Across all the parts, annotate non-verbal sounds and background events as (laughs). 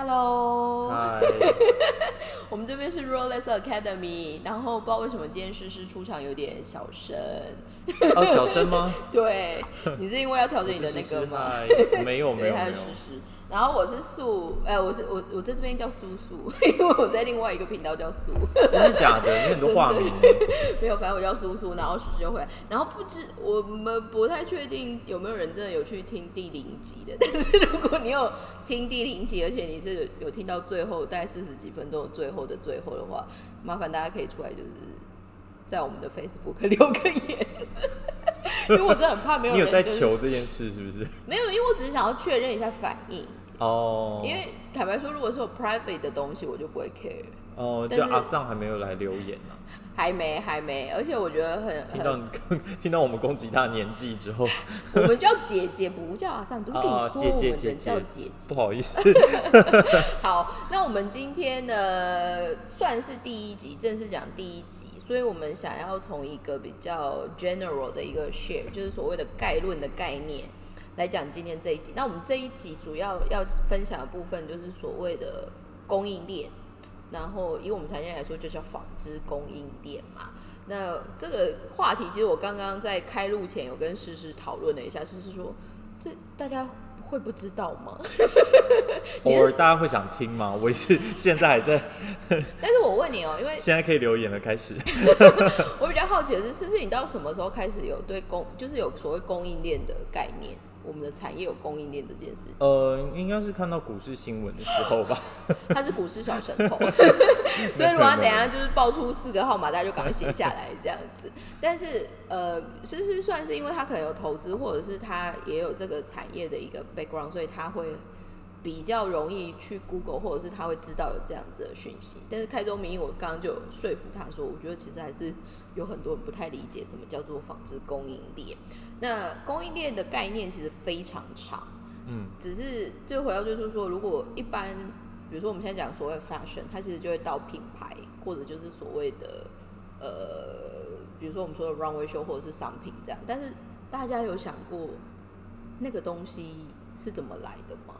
Hello，(laughs) 我们这边是 Rolex Academy，然后不知道为什么今天诗诗出场有点小声，哦，小声吗？(laughs) 对，你是因为要调整你的那个吗？没有没 (laughs) 对，有然后我是素，哎、我是我我在这边叫苏苏，(laughs) 因为我在另外一个频道叫苏，真的假的？(laughs) 你很多化名，(laughs) 没有，反正我叫苏苏，然后就回来，然后不知我们不太确定有没有人真的有去听第零集的，但是如果你有听第零集，而且你是有有听到最后大概四十几分钟最后的最后的话，麻烦大家可以出来就是在我们的 Facebook 留个言，因为我真的很怕没有你有在人求这件事是不是？没有，因为我只是想要确认一下反应，哦，因为坦白说，如果是有 private 的东西，我就不会 care。哦，但就是阿尚还没有来留言呢、还没，还没，而且我觉得很听到很，(laughs) 你听到我们攻击他的年纪之后，(laughs) 我们叫姐姐，不叫阿尚，不是跟你啊，(laughs) 说姐姐我姐姐。叫姐姐。不。好意思，好，那我们今天呢，算是第一集，正式讲第一集，所以我们想要从一个比较 general 的一个 share，就是所谓的概论的概念来讲今天这一集。那我们这一集主要要分享的部分就是所谓的供应链，然后以我们产业来说，就叫纺织供应链嘛。那这个话题，其实我刚刚在开录前有跟诗诗讨论了一下，诗诗说，这大家会不知道吗？(laughs) 偶尔大家会想听吗？我也是现在还在，(laughs) 但是我问你哦、因为 (laughs) 现在可以留言了，开始。我比较好奇的是，思思，你到什么时候开始有对供，就是有所谓供应链的概念？我们的产业有供应链这件事情，呃，应该是看到股市新闻的时候吧。(laughs) 他是股市小神童，(laughs) 所以如果他等一下就是爆出四个号码，大家就赶快写下来这样子。但是呃，其实算是因为他可能有投资，或者是他也有这个产业的一个 background，所以他会比较容易去 Google，或者是他会知道有这样子的讯息。但是开宗明义，我刚刚就有说服他说，我觉得其实还是有很多人不太理解什么叫做纺织供应链。那供应链的概念其实非常长，嗯，只是这回到就是说，如果一般，比如说我们现在讲所谓 fashion，它其实就会到品牌，或者就是所谓的呃，比如说我们说的 runway show 或者是商品这样。但是大家有想过那个东西是怎么来的吗？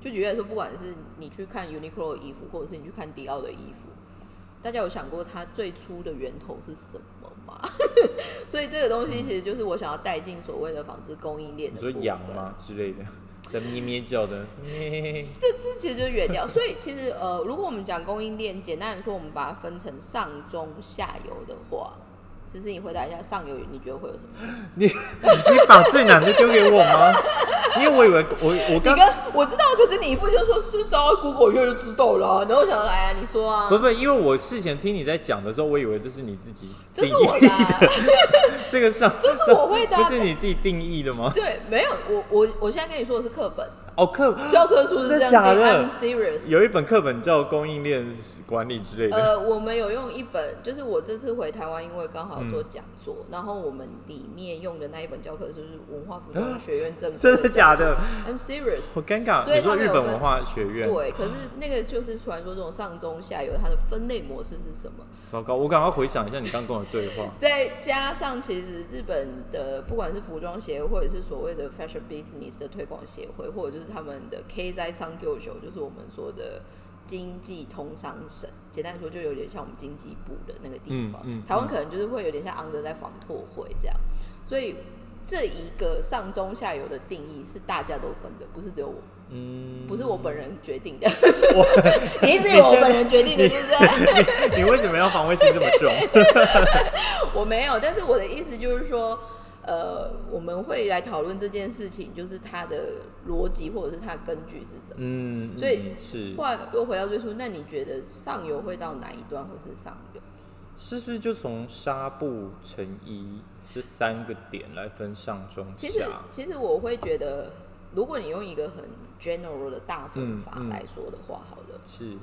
就举例来说，不管是你去看 Uniqlo 的衣服，或者是你去看迪奥的衣服，大家有想过它最初的源头是什么吗？(laughs) 所以这个东西其实就是我想要带进所谓的纺织供应链你说的部分。羊吗之类的，在咩咩叫的咩，(laughs) 这这其实就是原料，所以其实呃，如果我们讲供应链，简单来说，我们把它分成上中下游的话，就是你回答一下上游，你觉得会有什么？(laughs) 你你把最难的丢给我吗？(laughs) 因为我以为我我刚我知道，可是你一副就说是找 Google 一下就知道了啊、然后我想来啊，你说啊，不不，因为我事前听你在讲的时候，我以为这是你自己这定义是我的、啊，(laughs) 这个上，这是我会的啊不是你自己定义的吗？对，没有，我我我现在跟你说的是课本，哦，课教科书是这样的，I'm serious。有一本课本叫供应链管理之类的。呃，我们有用一本，就是我这次回台湾，因为刚好嗯做讲座，然后我们里面用的那一本教科书是文化服装学院正 (laughs) 真的假的？？I'm serious。好尴尬。所以你说日本文化学院？对，可是那个就是传说中上中下游它的分类模式是什么？糟糕，我赶快回想一下你刚刚跟我的对话。(laughs) 再加上其实日本的不管是服装协会，或者是所谓的 fashion business 的推广协会，或者就是他们的 K 在仓 Q 球，就是我们说的经济通商省，简单来说就有点像我们经济部的那个地方。嗯嗯台湾可能就是会有点像昂德在防拓会这样，所以这一个上中下游的定义是大家都分的，不是只有我，嗯，不是我本人决定的。我 (laughs) 你一直以为我本人决定的，对不对？你为什么要防卫心这么重？(laughs) 我没有，但是我的意思就是说，呃，我们会来讨论这件事情，就是它的逻辑或者是它的根据是什么。嗯，所以嗯是后来又回到最初，那你觉得上游会到哪一段，或是上游？是不是就从纱布、成衣这三个点来分上中其实？，其实我会觉得，如果你用一个很 general 的大分法来说的话，好了，是，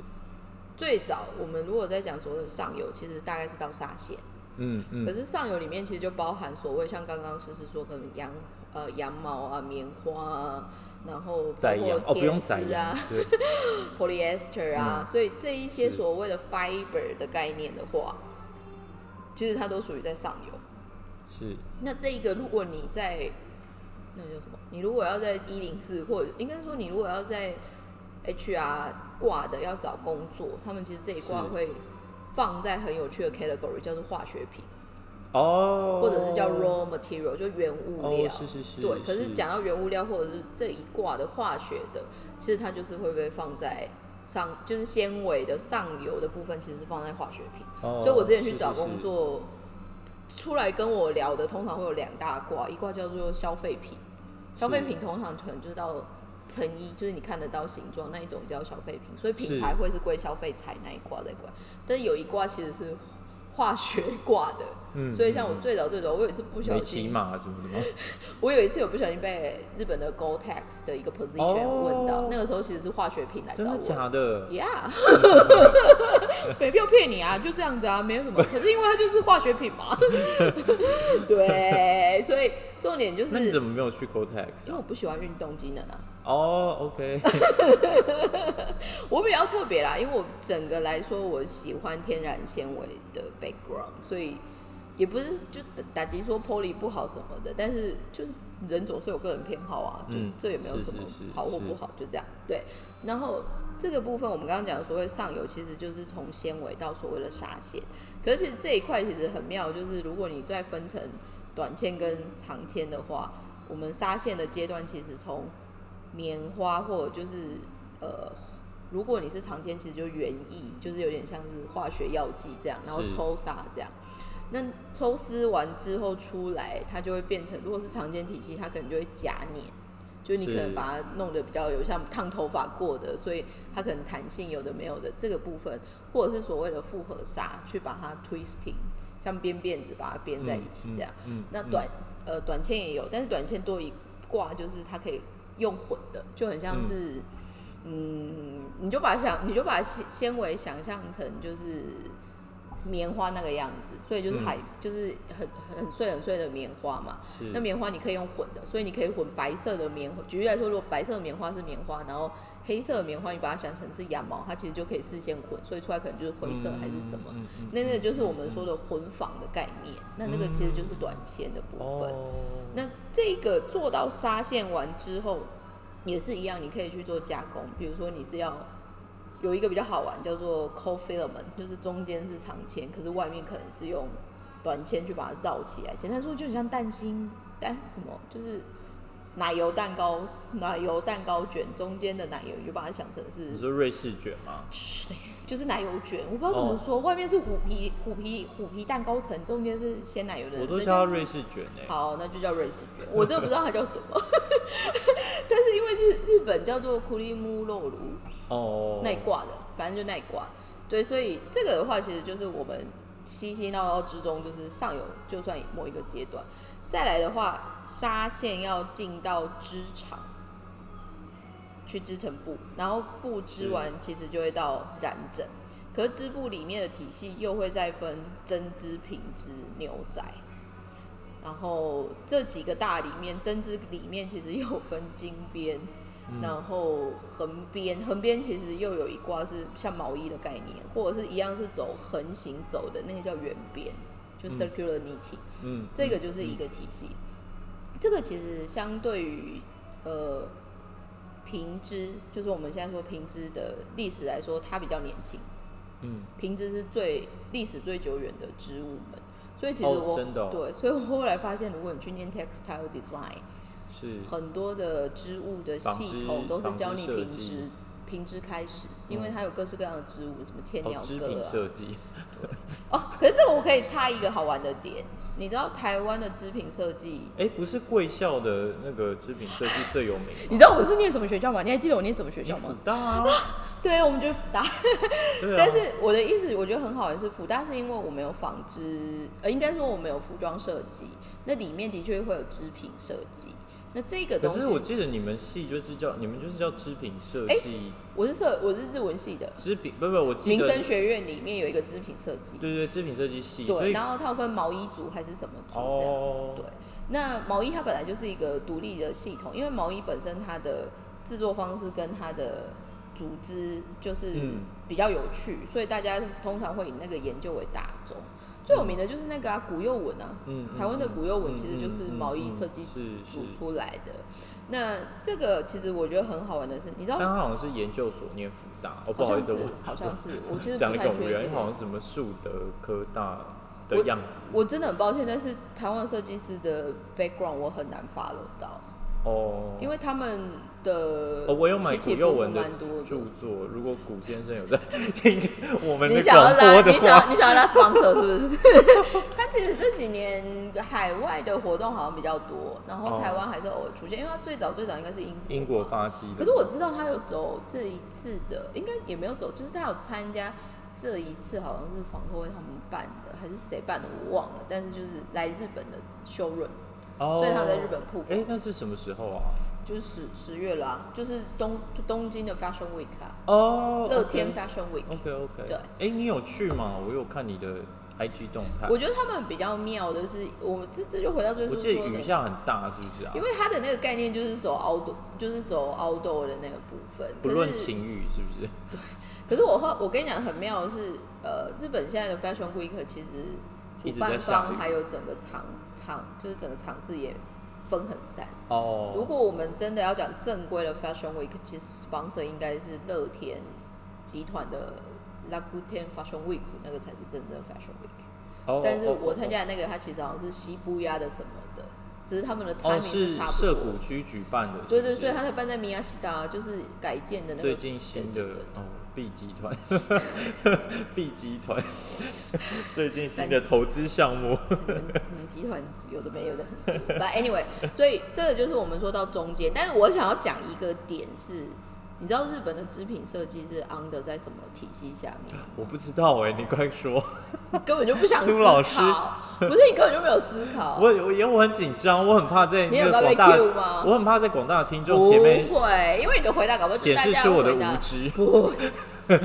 最早我们如果在讲所谓的上游，其实大概是到纱线。嗯嗯，可是上游里面其实就包含所谓像刚刚诗诗说，可能羊呃羊毛啊、棉花啊，然后包括哦，不用天丝啊、，对，(laughs) polyester 啊，嗯。所以这一些所谓的 fiber 的概念的话，其实它都属于在上游。是，那这一个，如果你在那个叫什么？你如果要在一零四，或者应该说你如果要在 HR 挂的要找工作，他们其实这一挂会放在很有趣的 category，叫做化学品，哦，或者是叫 raw material，就原物料。哦，是是是，对，可是讲到原物料或者是这一挂的化学的，其实它就是会被放在上，就是纤维的上游的部分，其实是放在化学品。哦，所以我之前去找是是是。工作，出来跟我聊的通常会有两大挂，一挂叫做消费品，消费品通常可能就是到成衣，就是你看得到形状那一种叫消费品，所以品牌会是归消费财那一挂在管，但是有一挂其实是化学挂的，嗯所以像我最早最早，我有一次不小心骑心，马什么的吗？(laughs) 我有一次有不小心被日本的 Gore-Tex 的一个 position 问到，哦那个时候其实是化学品来找我真的假的？Yeah，没必要骗你啊，就这样子啊，没有什么。可是因为它就是化学品嘛，(laughs) 对，所以重点就是，那你怎么没有去 Gotex 因？为我不喜欢运动机能啊，哦，OK，(laughs) 我比较特别啦，因为我整个来说我喜欢天然纤维的 background，所以也不是就打击说 poly 不好什么的，但是就是人总是有个人偏好啊，就嗯这也没有什么好或不好，就这样对。然后这个部分我们刚刚讲的所谓上游，其实就是从纤维到所谓的纱线，可是其实这一块其实很妙，就是如果你再分成短纤跟长纤的话，我们纱线的阶段其实从棉花或者就是呃，如果你是长纤，其实就原液，就是有点像是化学药剂这样，然后抽纱这样。那抽丝完之后出来，它就会变成，如果是长纤体系，它可能就会夹黏，就是你可能把它弄得比较有像烫头发过的，所以它可能弹性有的没有的这个部分，或者是所谓的复合纱，去把它 twisting，像编辫子把它编在一起这样。嗯，嗯嗯那短、呃短纤也有，但是短纤多一挂就是它可以用混的，就很像是嗯你就把想你就把纤纤维想象成就是棉花那个样子，所以就是嗯海、就是很很碎很碎的棉花嘛。是那棉花你可以用混的，所以你可以混白色的棉花。举例来说，如果白色的棉花是棉花，然后黑色的棉花你把它想成是羊毛，它其实就可以事先混，所以出来可能就是灰色还是什么。嗯嗯嗯那那个就是我们说的混纺的概念，那那个其实就是短纤的部分。哦，那这个做到纱线完之后，也是一样，你可以去做加工。比如说你是要有一个比较好玩，叫做 co filament，就是中间是长签，可是外面可能是用短签去把它绕起来。简单说，就很像蛋心蛋什么，就是奶油蛋糕，奶油蛋糕卷中间的奶油，你就把它想成是你说瑞士卷吗？(laughs) 就是奶油卷，我不知道怎么说，外面是虎皮虎皮虎皮蛋糕层，中间是鲜奶油的，我都叫它瑞士卷诶。好，那就叫瑞士卷。我真的不知道它叫什么，(laughs) 但是因为日日本叫做库利木肉炉哦，那一挂的，反正就那一挂。对，所以这个的话，其实就是我们嬉嬉闹闹之中，就是上游就算某一个阶段，再来的话，纱线要进到织厂去织成布，然后布织完，其实就会到染整。可是织布里面的体系又会再分针织、平织、牛仔，然后这几个大里面，针织里面其实又分金边，然后横边，横边其实又有一挂是像毛衣的概念，或者是一样是走横行走的，那个叫圆边，就 circular knitting，、嗯，这个就是一个体系。这个其实相对于呃平织，就是我们现在说平织的历史来说，它比较年轻。嗯，平织是最历史最久远的植物们，所以其实哦我、对，所以我后来发现，如果你去念 textile design，是很多的织物的系统都是教你平织，平织开始，因为嗯它有各式各样的织物，什么千鸟哦织品歌啊。设计，(laughs) (laughs) 哦，可是这个我可以插一个好玩的点，你知道台湾的织品设计，哎，不是贵校的那个织品设计最有名？(laughs) 你知道我是念什么学校吗？你还记得我念什么学校吗辅？大啊，(laughs) 对，我们就是福大。对啊，但是我的意思，我觉得很好的是，福大是因为我们有纺织，呃，应该说我们有服装设计，那里面的确会有织品设计。那这个东西，可是我记得你们系就是叫你们就是叫织品设哎计，我是设我是日文系的，织品不不，我记民生学院里面有一个织品设计，对对，织品设计系，对，然后它有分毛衣组还是什么组这样。哦，对，那毛衣它本来就是一个独立的系统，因为毛衣本身它的制作方式跟它的组织就是嗯比较有趣，所以大家通常会以那个研究为大宗。最有名的就是那个啊，古幼文啊，嗯，嗯台湾的古幼文嗯其实就是毛衣嗯设计是组，出来的。那这个其实我觉得很好玩的是，你知道但他好像是研究所念福大，哦，不好意思，好像是我好像是，我其实 (laughs) 讲不了一个无聊，因。好像什么树德科大的样子。我真的很抱歉，但是台湾设计师的 background 我很难 follow 到，哦，因为他们的哦，我有买古起起伏伏佑文的蛮多的。著作，如果古先生有在 (laughs) 听我们你的想要拉，广播的你想要话，你想要拉 sponsor 是不是？(laughs) 他其实这几年海外的活动好像比较多，然后哦台湾还是偶尔出现，因为他最早最早应该是英国英国嘛发迹的。可是我知道他有走这一次的，应该也没有走，就是他有参加这一次，好像是房托会他们办的，还是谁办的，我忘了。但是就是来日本的修润，哦，所以他在日本曝光哎，那是什么时候啊？就是十十月啦、就是东东京的 Fashion Week 啊，哦，乐天 Fashion Week。OK OK。对哎，你有去吗？我有看你的 IG 动态。我觉得他们比较妙的是，我这这就回到最初我记得雨下很大，是不是啊因？为它的那个概念就是走 outdoor，就是走 outdoor 的那个部分。不论晴雨，是不是？(laughs) 对可是我后我跟你讲很妙的是，呃，日本现在的 Fashion Week 其实主办方还有整个场场就是整个场次也分很散。哦如哦，果我们真的要讲正规的 Fashion Week，其实 sponsor 应该是乐天集团的 Laguten Fashion Week，那个才是真正的 Fashion Week。哦但是哦我参加的那个，它其实好像是西部亚的什么的，只是他们的哦 timing 是差不涩多。谷区举办的，对对，所以它才办在米亚西达，就是改建的那个。最近新的 B 集团，B 集团最近新的投资项目，你们你们集团有的没有的很多。But anyway，所以这个就是我们说到中间，但是我想要讲一个点是，你知道日本的织品设计是 under 在什么体系下面？我不知道哎，你快说，你根本就不想思苏老师。考，不是你根本就没有思考。我我因为我很紧张，我很怕在你很怕被那个广大 cue 吗，我很怕在广大的听众前面不会，因为你的回答搞不好就是显示出我的无知，不是，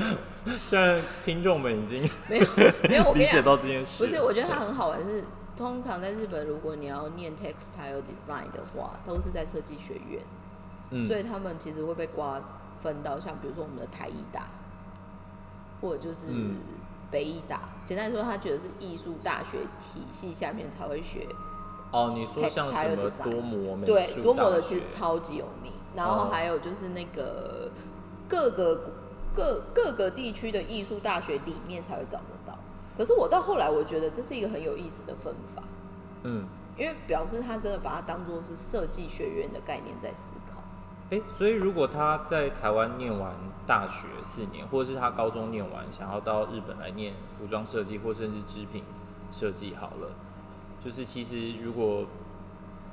(laughs) 虽然听众们已经没有没有，(laughs) 我理解，到这件事，不是，我觉得它很好玩是。通常在日本，如果你要念 textile design 的话，都是在设计学院，嗯。所以他们其实会被瓜分到像比如说我们的台艺大，或者就是嗯北艺大。简单来说，他觉得是艺术大学体系下面才会学哦，你说像什么多模美对，术多模的其实超级有名，然后哦还有就是那个各个各各个地区的艺术大学里面才会找得到。可是我到后来，我觉得这是一个很有意思的分法，嗯，因为表示他真的把它当做是设计学院的概念在思所以如果他在台湾念完大学四年，或者是他高中念完，想要到日本来念服装设计，或甚至织品设计好了，就是其实如果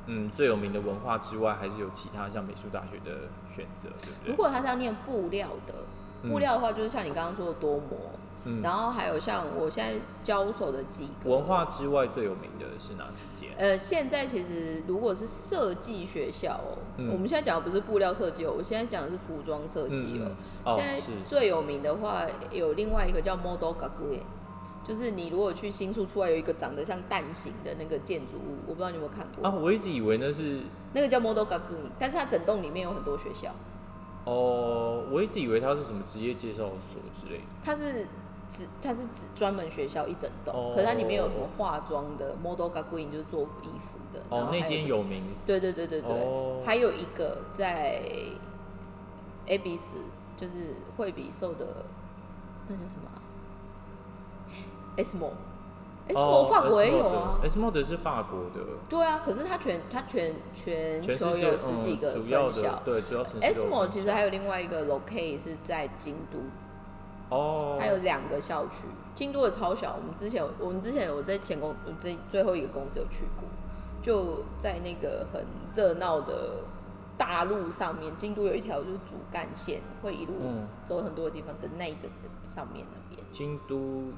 嗯最有名的文化之外，还是有其他像美术大学的选择，对不对？如果他是要念布料的，嗯布料的话就是像你刚刚说的多模，嗯然后还有像我现在交手的几个文化之外最有名的是哪几间？呃，现在其实如果是设计学校哦、嗯。我们现在讲的不是布料设计哦，我现在讲的是服装设计哦、现在最有名的话有另外一个叫 Model g a g u 就是你如果去新宿出来有一个长得像蛋形的那个建筑物，我不知道你有没有看过，啊，我一直以为那是那个叫 Model g a g u 但是它整栋里面有很多学校，哦，我一直以为它是什么职业介绍所之类的。它是只它是只专门学校一整栋，哦可是它里面有什么化妆的 Model g a g u 就是做衣服的，然哦，那间有名对对对对对，哦还有一个在 A B S，就是惠比寿的那叫什么、啊、？Esmo。Esmo 哦法国也有啊。，Esmo 的是法国的，对啊，可是它全它全全球有十几个嗯、主要分校的。对主要城市都有 Esmo 其实还有另外一个 locate 是在京都，哦，它有两个校区。京都的超小，我们之前我们之前有在前公我这最后一个公司有去过，就在那个很热闹的大路上面，京都有一条就是主干线，会一路嗯走很多的地方的那个的上面那边。京都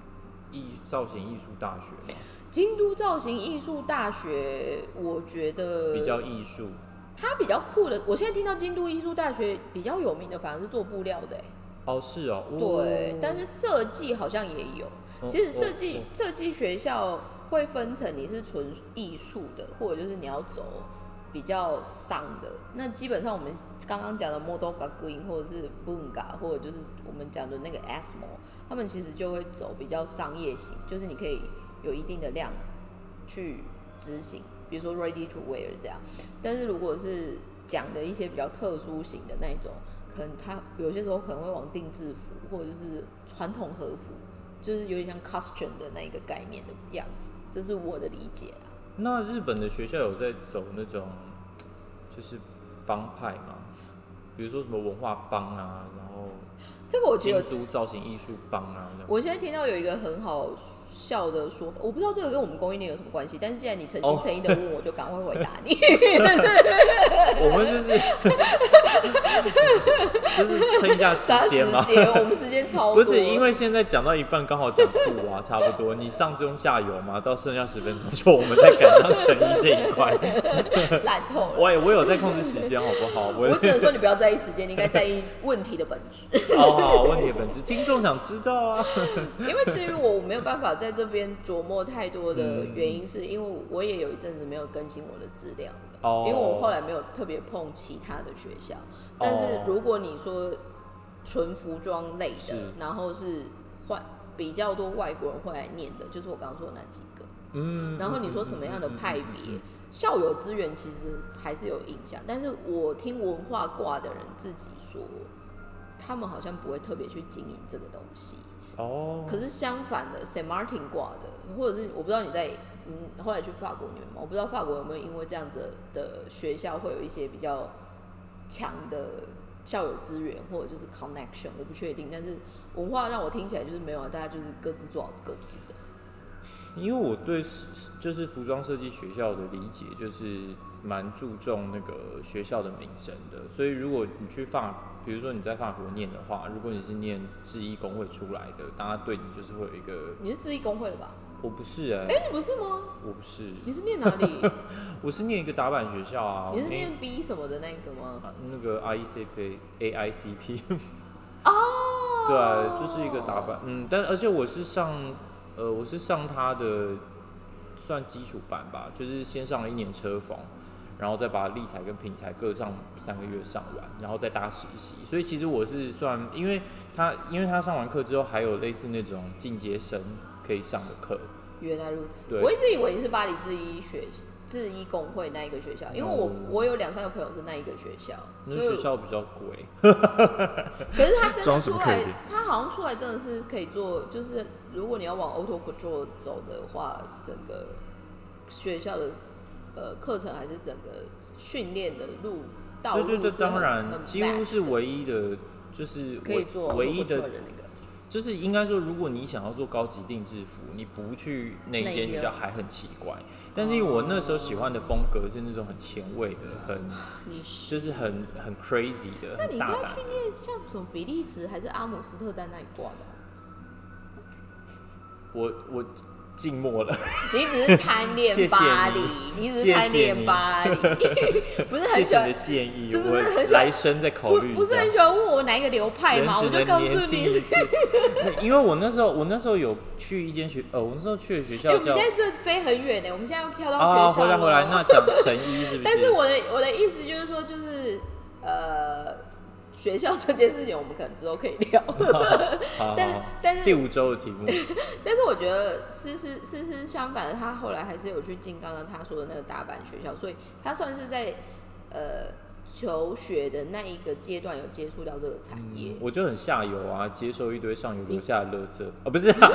艺造型艺术大学嘛，京都造型艺术大学，我觉得比较艺术它比较酷的。我现在听到京都艺术大学比较有名的，反而是做布料的、欸，哦，是哦，对哦，但是设计好像也有。哦其实设哦计哦设计学校会分成你是纯艺术的，或者就是你要走比较商的。那基本上我们刚刚讲的 Model g a g u i n 或者是 Bunga，或者就是我们讲的那个 Asmo，他们其实就会走比较商业型，就是你可以有一定的量去执行，比如说 ready to wear 这样。但是如果是讲的一些比较特殊型的那一种，可能他有些时候可能会往定制服或者就是传统和服，就是有点像 costume 的那一个概念的样子，这是我的理解啊。那日本的学校有在走那种就是帮派吗？比如说什么文化帮啊，然后这个我觉得京都造型艺术帮啊，我现在听到有一个很好笑的说法，我不知道这个跟我们供应链有什么关系，但是既然你诚心诚意的问，我就赶快回答你。(laughs) 我们就是 (laughs) 就是撑一下时间嘛。间？我们时间超多。不是因为现在讲到一半刚好讲不啊，差不多，你上中下游嘛，到剩下十分钟，就我们再赶上诚意这一块。(laughs) 烂透了。我也我有在控制时间，好不好？我我只能说你不要在意时间，你应该在意问题的本质。好好问题的本质，听众想知道啊。因为至于我，我没有办法在这边琢磨太多的嗯原因，是因为我也有一阵子没有更新我的资料了。哦因为我后来没有特别碰其他的学校，但是如果你说纯服装类的，然后是换比较多外国人会来念的，就是我刚刚说的那几个。嗯，然后你说什么样的派别，校友资源其实还是有影响，但是我听文化挂的人自己说，他们好像不会特别去经营这个东西。哦，可是相反的，Saint Martin 挂的，或者是我不知道你在嗯后来去法国念吗？我不知道法国有没有因为这样子的学校会有一些比较强的校友资源或者就是 connection，我不确定。但是文化让我听起来就是没有啊，大家就是各自做好各自的。因为我对就是服装设计学校的理解，就是蛮注重那个学校的名声的。所以如果你去法，比如说你在法国念的话，如果你是念制衣工会出来的，大家对你就是会有一个，你是制衣工会的吧？我不是哎、哎、你不是吗？我不是，你是念哪里？(laughs) 我是念一个打板学校啊，你是念 B 什么的那个吗？啊那个 IECP AICP，哦，(laughs) 对，就是一个打板，嗯，但而且我是上，呃，我是上他的算基础班吧，就是先上了一年车缝，然后再把立裁跟品裁各上三个月上完，然后再搭实习，所以其实我是算，因为他因为他上完课之后还有类似那种进阶生可以上的课，原来如此。我一直以为是巴黎制衣学制衣工会那一个学校，因为我、哦我有两三个朋友是那一个学校，那所以学校比较贵，(laughs) 可是他真的出来他好像出来真的是可以做，就是如果你要往 auto control 走的话，整个学校的呃课程还是整个训练的路道路对对对，是当然几乎是唯一的，就是唯可以做唯一的那个。就是应该说，如果你想要做高级定制服，你不去那间学校还很奇怪。但是因为我那时候喜欢的风格是那种很前卫的，很 (sighs) 就是很很 crazy 的，那你应该很大胆。去念像什么比利时还是阿姆斯特丹那一挂的啊？我我静默了，你只是贪恋巴黎，你你只是贪恋巴黎，(laughs) 不是很喜欢谢你的，建议，是不是我很喜欢来生再考不虑一下。不是很喜欢问我哪一个流派吗？我就告诉你 (laughs) 因为我那时候我那时候有去一间学，呃，我那时候去的学哎、校叫我们现在这飞很远呢，我们现在要跳到啊，学校了。回来回来，那讲成衣是不是？(laughs) 但是我的我的意思就是说，就是呃，学校这件事情我们可能之后可以聊。(laughs) 好但但是第五周的题目，(laughs) 但是我觉得事实事实相反的，他后来还是有去进刚刚他说的那个大阪学校，所以他算是在呃求学的那一个阶段有接触到这个产业。我就很下游啊，接受一堆上游留下的垃圾。啊，不是、(laughs) 啊，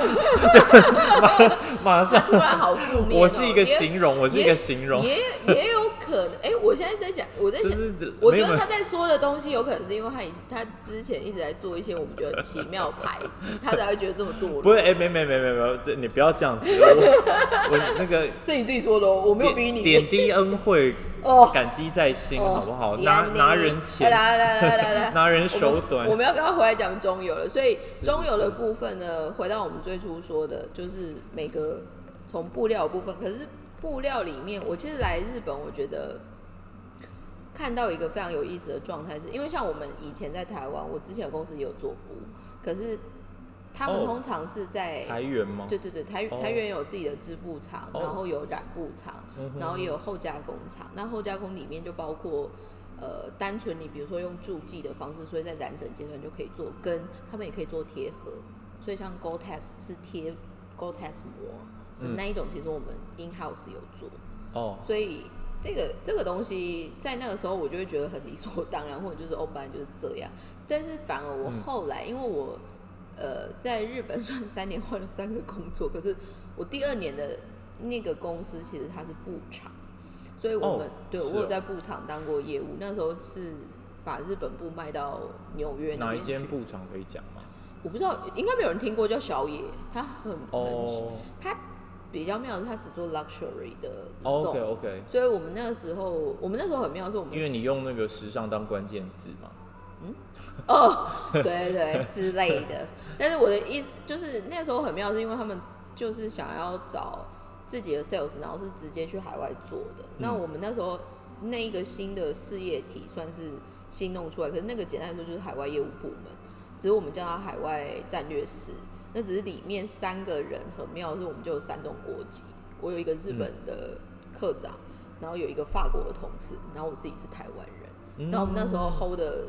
马马上。突然好负面哦、我是一个形容，我是一个形容，也也有可能。哎、我现在在讲，我在讲，是我觉得他在说的东西，有可能是因为他以他之前一直在做一些我们觉得很奇妙的牌子，他才会觉得这么堕落。不是哎、没没没没没，这你不要这样子，我 (laughs) 我那个是你自己说的哦，我没有逼你。点滴恩惠，哦感激在心，哦好不好？拿拿人钱，来来来来来，(laughs) 拿人手短我们要跟他回来讲中游了，所以中游的部分呢，回到我们最初说的，就是每个从布料部分。可是布料里面，我其实来日本，我觉得看到一个非常有意思的状态，是因为像我们以前在台湾，我之前的公司也有做布，可是他们哦通常是在、台源吗？对对对，台哦台源有自己的织布厂，哦然后有染布厂，嗯然后也有后加工厂。那后加工里面就包括呃，单纯你比如说用助剂的方式，所以在染整阶段就可以做跟，他们也可以做贴合。所以像 Gore-Tex 是贴 Gore-Tex 膜，嗯。那一种，其实我们 in house 有做，哦，所以这个这个东西在那个时候我就会觉得很理所当然，或者就是哦，本来就是这样。但是反而我嗯。后来，因为我呃在日本算三年换了三个工作，可是我第二年的那个公司其实它是布厂，所以我们、对我有在布厂当过业务，那时候是把日本布卖到纽约那哪一边去。间布厂可以讲吗？我不知道，应该没有人听过叫小野，他很很哦他比较妙的是它只做 luxury 的，OK OK，所以我们那个时候，我们那时候很妙，是我们因为你用那个时尚当关键字嘛。嗯哦，对对对之类的。(laughs) 但是我的意思就是那时候很妙，是因为他们就是想要找自己的 sales，然后是直接去海外做的。那我们那时候那一个新的事业体算是新弄出来，可是那个简单来说就是海外业务部门，只是我们叫它海外战略室。那只是里面三个人很妙，是我们就有三种国籍。我有一个日本的科长，然后有一个法国的同事，然后我自己是台湾人。嗯那我们那时候 hold 的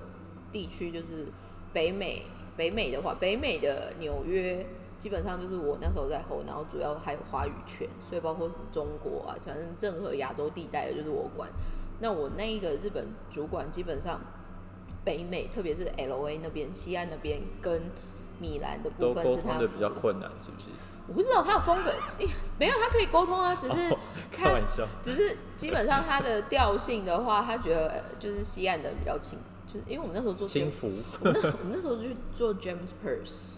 地区就是北美，北美的话，北美的纽约基本上就是我那时候在 hold，然后主要还有话语权，所以包括什么中国啊，反正任何亚洲地带的就是我管。那我那一个日本主管基本上北美，特别是 L A 那边、西岸那边跟米兰的部分是他通的比较困难，是不是？我不知道他的风格，(laughs) 没有他可以沟通啊，只是哦开他玩笑。只是基本上他的调性的话，他觉得呃就是西岸的比较轻，就是因为我们那时候做轻浮我们那我们那时候去做 James Purse，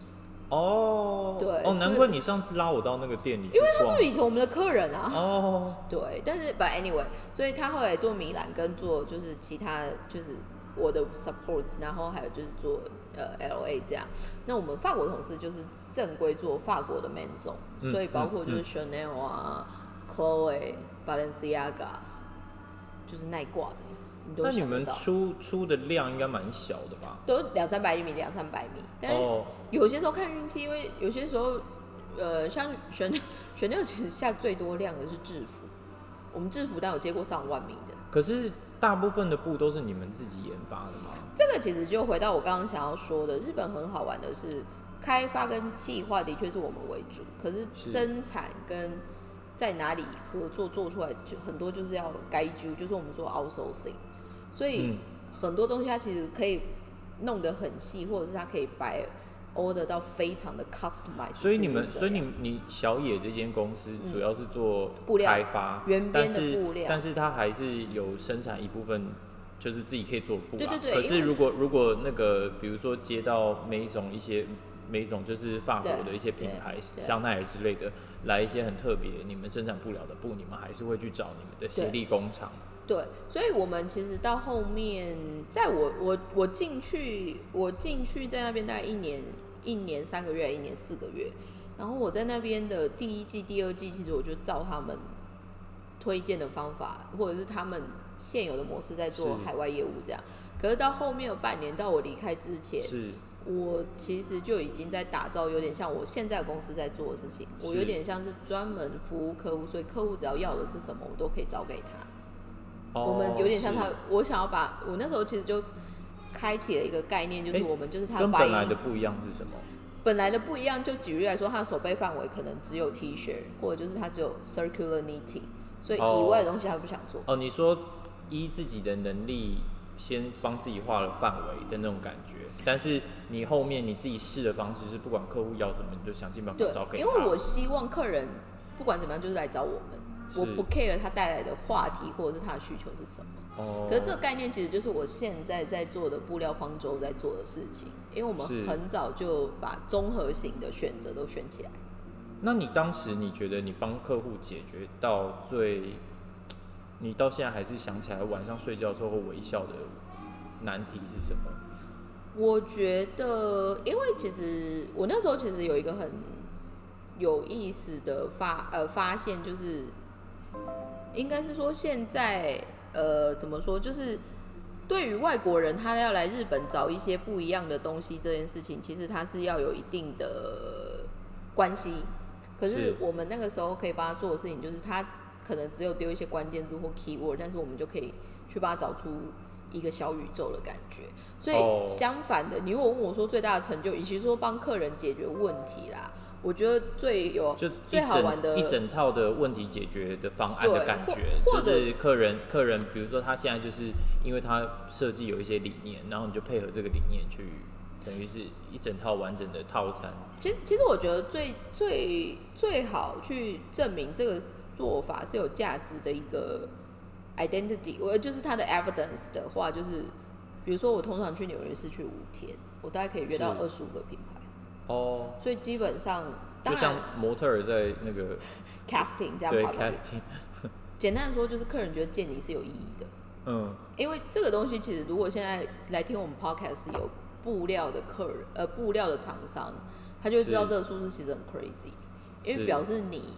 哦，对哦，难怪你上次拉我到那个店里因为他逛是以前我们的客人啊。哦，(laughs) 对，但是 but anyway，所以他后来做米兰跟做就是其他就是我的 supports，然后还有就是做呃 L A 这样。那我们法国同事就是正规做法国的 Manzo，、嗯所以包括就嗯是 Chanel 啊、Chloe、Balenciaga，就是耐挂的，那你们。出出的量应该蛮小的吧？都两三百米，两三百米，但是哦，有些时候看运气，因为有些时候，呃，像选选六其实下最多量的是制服，我们制服单有接过上万米的。可是大部分的布都是你们自己研发的吗？这个其实就回到我刚刚想要说的，日本很好玩的是，开发跟企划的确是我们为主，可是是生产跟在哪里合作做出来，就很多就是要该揪，就是我们说 outsourcing，所以嗯很多东西它其实可以弄得很细，或者是它可以摆 order 到非常的 customized。所以你们，所以你你小野这间公司主要是做布料开发，原编的但是布料但是它还是有生产一部分，就是自己可以做布啦。对对对可是如果如果那个，比如说接到每一种一些每一种就是法国的一些品牌，香奈儿之类的，来一些很特别，你们生产不了的布，你们还是会去找你们的协力工厂。对，所以我们其实到后面，在我我我进去，我进去在那边大概一年一年三个月，一年四个月。然后我在那边的第一季、第二季，其实我就照他们推荐的方法，或者是他们现有的模式在做海外业务这样。可是到后面有半年，到我离开之前，是我其实就已经在打造，有点像我现在公司在做的事情。我有点像是专门服务客户，所以客户只要要的是什么，我都可以找给他。哦我们有点像他，我想要把我那时候其实就开启了一个概念，就是我们就是他跟本来的不一样是什么？本来的不一样，就举例来说，他的手背范围可能只有 T 恤，或者就是他只有 circular knitting，所以以外的东西他不想做。哦，你说依自己的能力先帮自己画了范围的那种感觉，但是你后面你自己试的方式是，不管客户要什么，你就想尽办法对找，给他。因为我希望客人不管怎么样就是来找我们，我不 care 他带来的话题或者是他的需求是什么。哦，可是这个概念其实就是我现在在做的布料方舟在做的事情，因为我们很早就把综合型的选择都选起来。那你当时你觉得你帮客户解决到最，你到现在还是想起来晚上睡觉的时候微笑的难题是什么？我觉得，因为其实我那时候其实有一个很有意思的发呃发现，就是应该是说现在呃怎么说，就是对于外国人他要来日本找一些不一样的东西这件事情，其实他是要有一定的关系。可是是我们那个时候可以帮他做的事情，就是他可能只有丢一些关键字或 keyword，但是我们就可以去帮他找出一个小宇宙的感觉。所哦以相反的，你如果问我说最大的成就，与其说帮客人解决问题啦，我觉得最有就最一好玩的整一整套的问题解决的方案的感觉，就是客人客人，比如说他现在就是因为他设计有一些理念，然后你就配合这个理念去，等于是一整套完整的套餐。其实，其实我觉得最最最好去证明这个做法是有价值的一个 identity，我就是它的 evidence 的话，就是比如说我通常去纽约市去五天，我大概可以约到是二十五个品牌，哦，所以基本上就像模特儿在那个 (laughs) casting 这样对 casting，简单的说就是客人觉得见你是有意义的，嗯，因为这个东西其实如果现在来听我们 podcast 有布料的客人，呃，布料的厂商，他就会知道这个数字其实很 crazy，因为表示你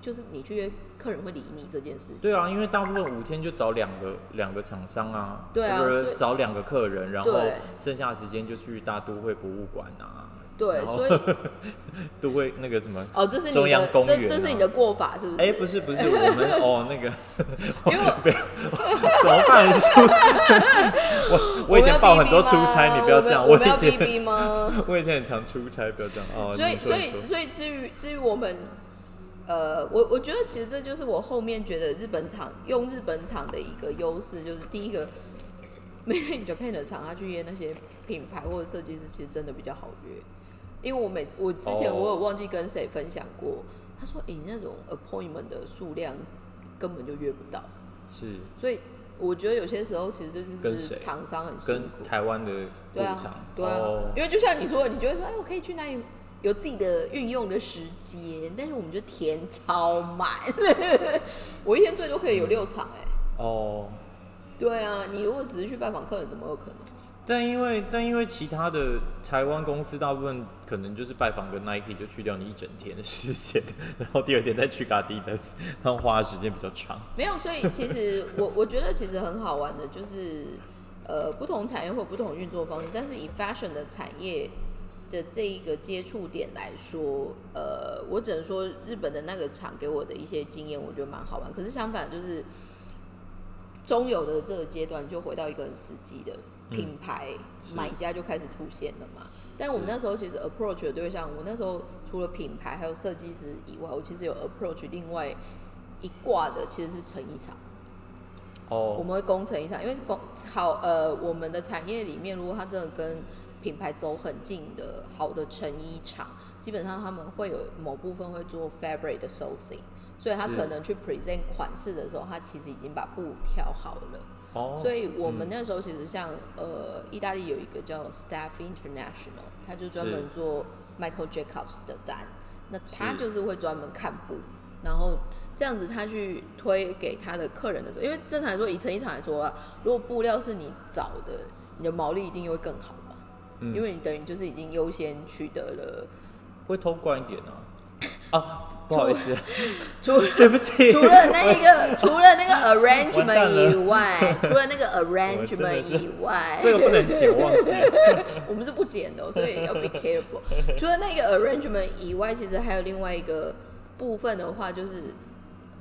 就是你去约客人会理你这件事情。对啊，因为大部分五天就找两个两个厂商啊，对啊找两个客人，然后剩下的时间就去大都会博物馆啊，对，所以 (laughs) 都会那个什么。哦，这是你中央的，公园啊这这是你的过法，是不是？哎、不是不是，我们 (laughs) 哦那个，因为我 (laughs) 不要怎么办？我我以前报很多出差，你不要这样。我们要以前？我以前很常出差，不要这样哦。所以，你说所以，说所以，至于至于我们，呃，我我觉得其实这就是我后面觉得日本厂用日本厂的一个优势，就是第一个，Made in Japan 的厂，他去约那些品牌或者设计师，其实真的比较好约。因为我每我之前哦。我有忘记跟谁分享过，他说，诶、你那种 appointment 的数量根本就约不到，是。所以我觉得有些时候其实这就是厂商很辛跟苦。台湾的对啊对啊，哦。因为就像你说的，你就会说，哎，我可以去那里有自己的运用的时间，但是我们就填超满，(laughs) 我一天最多可以有六场，哎，哦。对啊，你如果只是去拜访客人，怎么有可能？但因为但因为其他的台湾公司大部分可能就是拜访个 Nike 就去掉你一整天的时间，然后第二天再去个 Adidas，(laughs) 他们花的时间比较长。没有，所以其实 (laughs) 我我觉得其实很好玩的，就是呃不同产业或不同运作方式，但是以 fashion 的产业的这一个接触点来说，呃，我只能说日本的那个厂给我的一些经验，我觉得蛮好玩。可是相反，就是中游的这个阶段，就回到一个很实际的品牌、买家就开始出现了嘛。但我们那时候其实 approach 的对象，我那时候除了品牌还有设计师以外，我其实有 approach 另外一挂的其实是成衣厂。哦我哦，们会攻成衣厂，因为攻好呃，我们的产业里面，如果它真的跟品牌走很近的好的成衣厂，基本上他们会有某部分会做 fabric 的 sourcing，所以他可能去 present 款式的时候，他其实已经把布挑好了。哦，所以我们嗯。那时候其实像呃，意大利有一个叫 Staff International，他就专门做 Michael Jacobs 的单，那他就是会专门看布，然后这样子他去推给他的客人的时候，因为正常来说，以成衣厂来说啊，如果布料是你找的，你的毛利一定会更好嘛，嗯。因为你等于就是已经优先取得了，会偷惯一点啊。啊，不好意思，除 (laughs) 对不起，除了那一个，(laughs) (laughs) 除了那个 arrangement 以外，除了那个 arrangement 以外，这个不能剪，我忘记。了。我们是不剪的哦、所以要 be careful。除了那个 arrangement 以外，其实还有另外一个部分的话，就是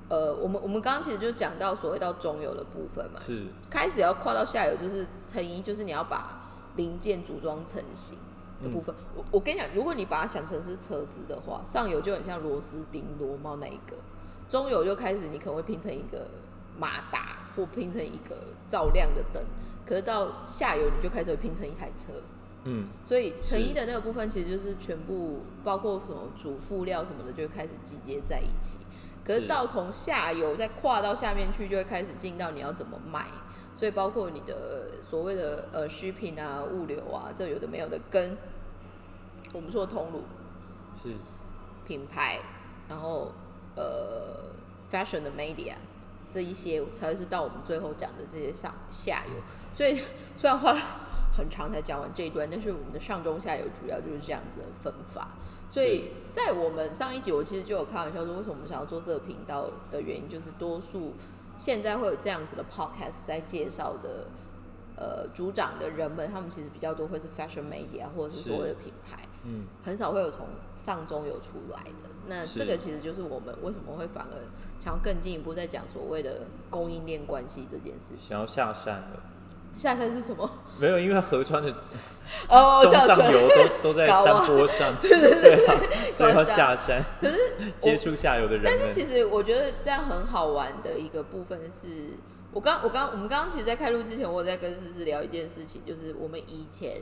呃，我们我们刚刚其实就讲到所谓到中游的部分嘛，是。开始要跨到下游，就是成衣，就是你要把零件组装成型的部分。我我跟你讲，如果你把它想成是车子的话，上游就很像螺丝钉、螺帽那一个，中游就开始你可能会拼成一个马达，或拼成一个照亮的灯。可是到下游，你就开始会拼成一台车。嗯，所以成衣的那个部分其实就是全部包括什么主副料什么的，就开始集结在一起。可是是到从下游再跨到下面去，就会开始进到你要怎么卖。所以包括你的所谓的呃 shipping 啊、物流啊，这有的没有的，跟我们说的通路、是品牌，然后呃 fashion 的 media 这一些，才会是到我们最后讲的这些上下游。所以虽然花了很长才讲完这一段，但是我们的上中下游主要就是这样子的分法。所以在我们上一集，我其实就有开玩笑说，为什么我们想要做这个频道的原因，就是多数现在会有这样子的 podcast 在介绍的，呃，组长的人们，他们其实比较多会是 fashion media 或者是所谓的品牌，嗯，很少会有从上中游出来的。那这个其实就是我们为什么会反而想要更进一步在讲所谓的供应链关系这件事情。想要下山了。下山是什么？没有，因为河川的 (laughs) 哦，中上游都都在山坡上，(laughs) 对对对 (laughs) 对啊，所以要下下山可是接触下游的人但是。其实我觉得这样很好玩的一个部分是，我刚我刚我们刚刚其实，在开录之前，我在跟思思聊一件事情，就是我们以前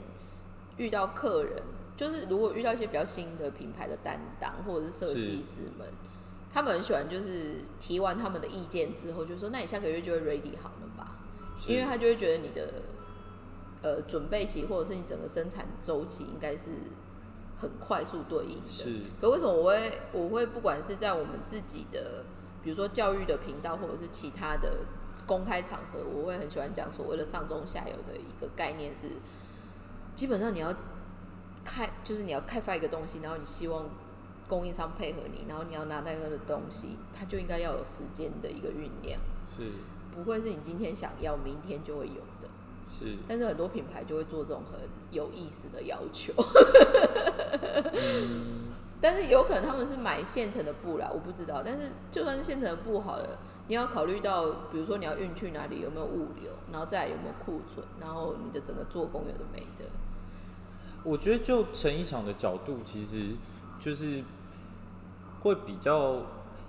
遇到客人，就是如果遇到一些比较新的品牌的担当或者是设计师们，他们很喜欢就是提完他们的意见之后，就说那你下个月就会 ready 好了吧？因为他就会觉得你的呃准备期或者是你整个生产周期应该是很快速对应的。是可为什么我会我会不管是在我们自己的，比如说教育的频道，或者是其他的公开场合，我会很喜欢讲所谓的上中下游的一个概念是，基本上你要开，就是你要开发一个东西，然后你希望供应商配合你，然后你要拿那个的东西，它就应该要有时间的一个酝酿，是不会是你今天想要，明天就会有的。是，但是很多品牌就会做这种很有意思的要求，但是有可能他们是买现成的布啦，我不知道。但是就算是现成的布好了，你要考虑到，比如说你要运去哪里，有没有物流，然后再来有没有库存，然后你的整个做工有的没的。我觉得就成衣厂的角度，其实就是会比较，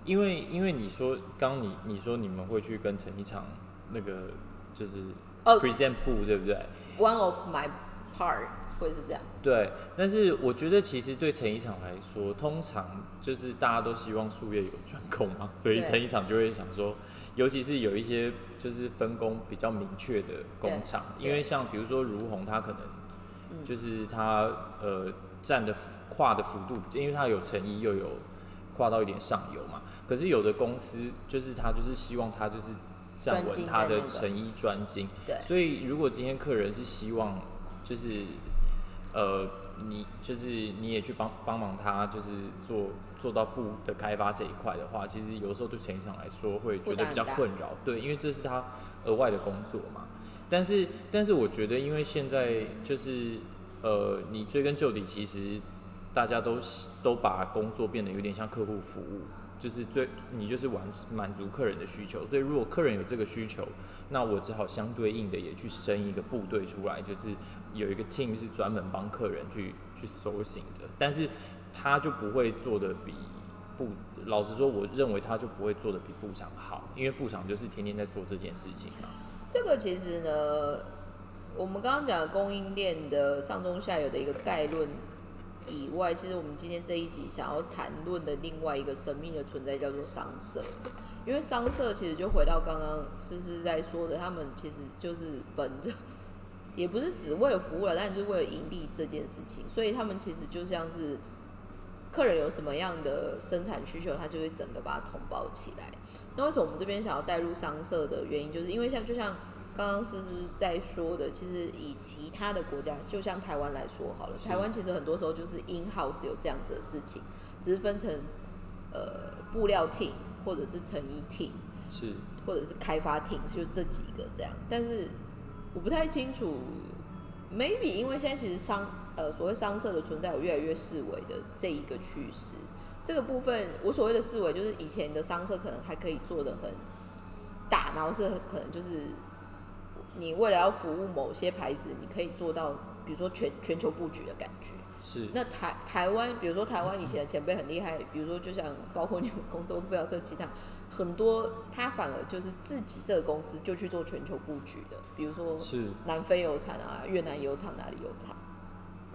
因为因为你说刚刚你你说你们会去跟成衣厂那个就是哦。present 布，对不对？One of my part 会是这样，对，但是我觉得其实对成衣厂来说，通常就是大家都希望术业有专攻嘛，所以对。成衣厂就会想说，尤其是有一些就是分工比较明确的工厂，因为像比如说如虹，它可能嗯。就是它呃站的跨的幅度，因为它有成衣又有跨到一点上游嘛，可是有的公司就是他就是希望他就是站稳它精在那个。的成衣专精，对。所以如果今天客人是希望就是呃你就是你也去帮帮忙他，就是做做到布的开发这一块的话，其实有时候对成衣厂来说会觉得比较困扰，对，因为这是他额外的工作嘛。但是但是我觉得，因为现在就是呃，你追根究底，其实大家都都把工作变得有点像客户服务，就是最你就是完满足客人的需求，所以如果客人有这个需求，那我只好相对应的也去生一个部队出来，就是有一个 team 是专门帮客人去去 sourcing 的，但是他就不会做的比布，老实说，我认为他就不会做的比布厂好，因为布厂就是天天在做这件事情嘛。这个其实呢，我们刚刚讲供应链的上中下游的一个概论以外，其实我们今天这一集想要谈论的另外一个神秘的存在叫做商社。因为商社其实就回到刚刚思思在说的，他们其实就是本着，也不是只为了服务了，但就是为了盈利这件事情，所以他们其实就像是客人有什么样的生产需求，他就会整个把它统包起来。那为什么我们这边想要带入商社的原因，就是因为像就像刚刚思思在说的，其实以其他的国家，就像台湾来说好了，台湾其实很多时候就是 in house 有这样子的事情，只是分成呃布料 team 或者是成衣 team 是或者是开发 team，就这几个这样。但是我不太清楚，maybe 因为现在其实商呃所谓商社的存在有越来越视为的这一个趋势。这个部分我所谓的思维，就是以前的商社可能还可以做的很大，然后是可能就是你为了要服务某些牌子，你可以做到，比如说全全球布局的感觉。是那台台湾，比如说台湾以前的前辈很厉害，比如说就像包括你们公司，我不知道这其他很多，他反而就是自己这个公司就去做全球布局的，比如说是南非有厂啊，越南有厂，哪里有厂。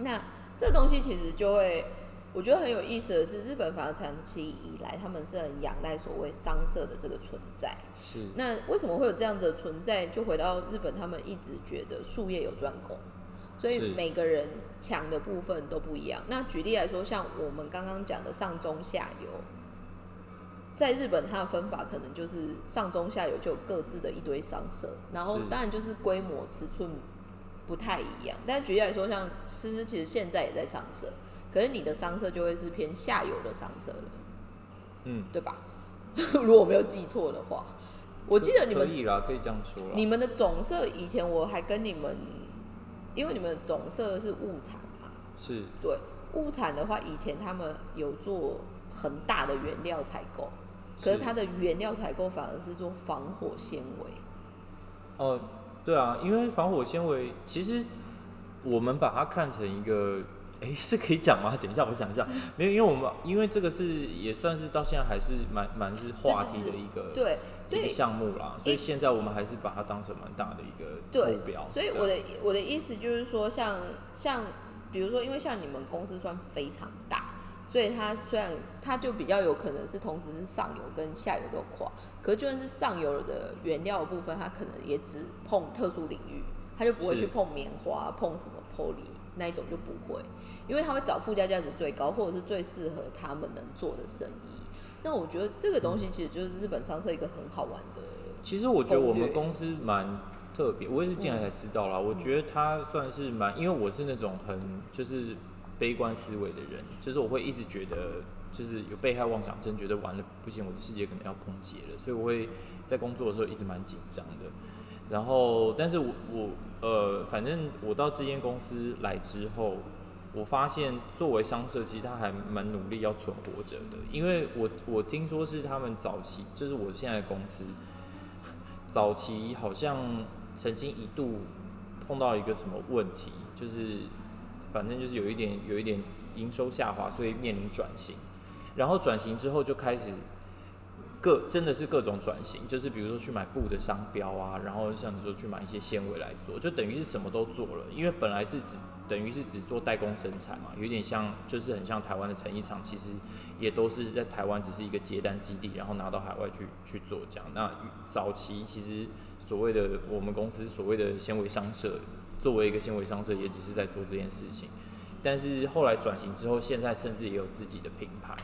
那这东西其实就会，我觉得很有意思的是，日本反而长期以来他们是很仰赖所谓商社的这个存在。是那为什么会有这样子的存在？就回到日本，他们一直觉得术业有专攻，所以每个人强的部分都不一样。那举例来说，像我们刚刚讲的上中下游，在日本它的分法可能就是上中下游就有各自的一堆商社，然后当然就是规模尺寸不太一样。但举例来说，像思思其实现在也在上社，可是你的商社就会是偏下游的商社了，嗯，对吧？(laughs) 如果我没有记错的话，我记得你们可以啦，可以这样说啦。你们的总社以前我还跟你们，因为你们总社是物产嘛，是对，物产的话，以前他们有做很大的原料采购，可是是它的原料采购反而是做防火纤维。哦，对啊，因为防火纤维其实我们把它看成一个，哎、是可以讲吗？等一下，我想一下，没有，因为我们因为这个是也算是到现在还是蛮蛮是话题的一个对，一个项目啦，所以现在我们还是把它当成蛮大的一个对目标。所以我的我的意思就是说像，像比如说，因为像你们公司算非常大，所以它虽然它就比较有可能是同时是上游跟下游都跨，可是就算是上游的原料的部分，它可能也只碰特殊领域，它就不会去碰棉花、碰什么 poly 那一种就不会，因为他会找附加价值最高或者是最适合他们能做的生意。那我觉得这个东西其实就是日本商社一个很好玩的，其实我觉得我们公司蛮特别，我也是进来才知道啦。我觉得他算是蛮，因为我是那种很就是悲观思维的人，就是我会一直觉得就是有被害妄想症，觉得完了不行，我的世界可能要崩解了，所以我会在工作的时候一直蛮紧张的。然后，但是我我呃，反正我到这间公司来之后，我发现作为商社，其实他还蛮努力要存活着的，因为我我听说是他们早期，就是我现在的公司，早期好像曾经一度碰到一个什么问题，就是反正就是有一点有一点营收下滑，所以面临转型，然后转型之后就开始各真的是各种转型，就是比如说去买布的商标啊，然后像你说去买一些纤维来做，就等于是什么都做了，因为本来是只等于是只做代工生产嘛，有点像就是很像台湾的成衣厂，其实也都是在台湾只是一个接单基地，然后拿到海外去去做这样。那早期其实所谓的我们公司所谓的纤维商社，作为一个纤维商社，也只是在做这件事情。但是后来转型之后，现在甚至也有自己的品牌，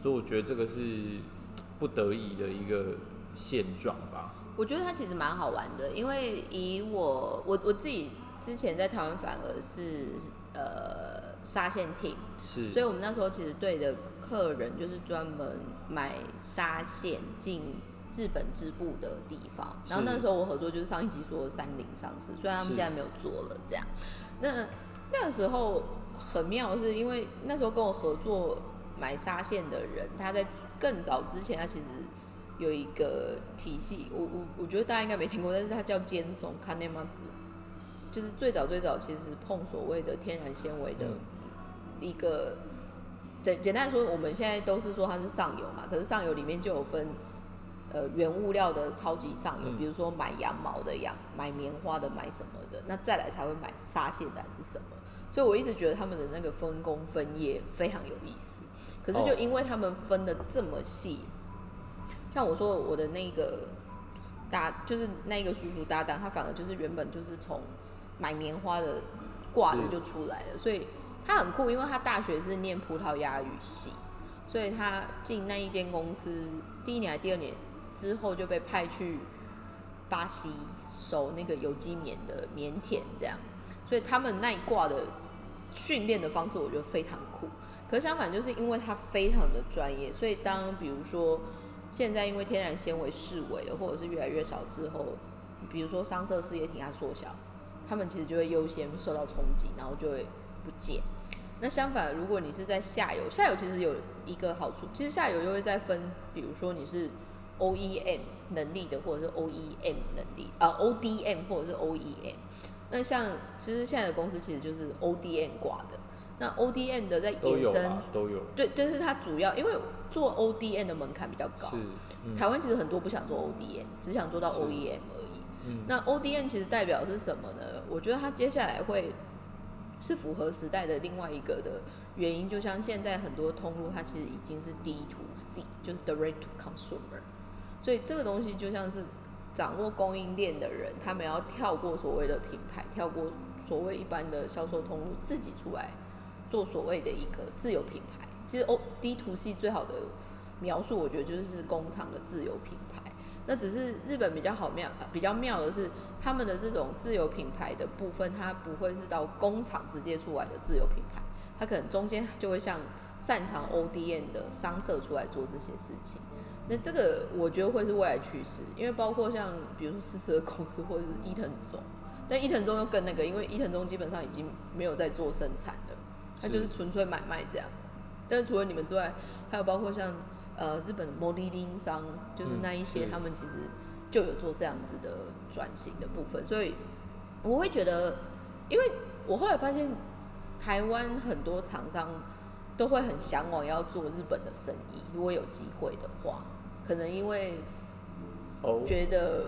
所以我觉得这个是不得已的一个现状吧。我觉得它其实蛮好玩的，因为以我我我自己之前在台湾反而是呃纱线 team，是，所以我们那时候其实对的客人就是专门买沙县进日本织布的地方。然后那时候我合作就是上一集说的三菱上市，虽然他们现在没有做了这样。那那个时候很妙，是因为那时候跟我合作买纱线的人，他在更早之前，他其实有一个体系，我我我觉得大家应该没听过，但是他叫尖松 e m a z 就是最早最早其实碰所谓的天然纤维的嗯一个。简简单来说，我们现在都是说它是上游嘛，可是上游里面就有分，呃，原物料的超级上游，嗯比如说买羊毛的羊，买棉花的，买什么的，那再来才会买纱线的还是什么。所以我一直觉得他们的那个分工分业非常有意思。可是就哦因为他们分的这么细，像我说我的那个搭，就是那个叔叔搭档，他反而就是原本就是从买棉花的挂的就出来了，所以他很酷，因为他大学是念葡萄牙语系，所以他进那一间公司第一年还第二年之后就被派去巴西收那个有机棉的棉田，这样，所以他们那一挂的训练的方式我觉得非常酷。可是相反，就是因为他非常的专业，所以当比如说现在因为天然纤维式微了，或者是越来越少之后，比如说商社事业体它缩小，他们其实就会优先受到冲击，然后就会不见。那相反，如果你是在下游，下游其实有一个好处，其实下游又会再分，比如说你是 OEM 能力的，或者是 OEM 能力啊、ODM 或者是 OEM。那像其实现在的公司其实就是 ODM 挂的，那 ODM 的在都衍生有啊，都有，对，但是它主要因为做 ODM 的门槛比较高，是，嗯，台湾其实很多不想做 ODM，只想做到 OEM 而已。那 ODM 其实代表是什么呢？我觉得它接下来会是符合时代的另外一个的原因，就像现在很多通路它其实已经是 D to C，就是 Direct to Consumer，所以这个东西就像是掌握供应链的人，他们要跳过所谓的品牌，跳过所谓一般的销售通路，自己出来做所谓的一个自有品牌。其实 O D to C 最好的描述，我觉得就是工厂的自有品牌。那只是日本比较好妙，比较妙的是他们的这种自有品牌的部分，它不会是到工厂直接出来的自有品牌，它可能中间就会像擅长 ODM 的商社出来做这些事情。那这个我觉得会是未来趋势，因为包括像比如说四十二公司或者是伊藤忠，但伊藤忠又更那个，因为伊藤忠基本上已经没有在做生产了，它就是纯粹买卖这样。但是除了你们之外，还有包括像呃日本的摩利丁商，就是那一些，嗯他们其实就有做这样子的转型的部分，所以我会觉得，因为我后来发现台湾很多厂商都会很向往要做日本的生意，如果有机会的话，可能因为哦，觉得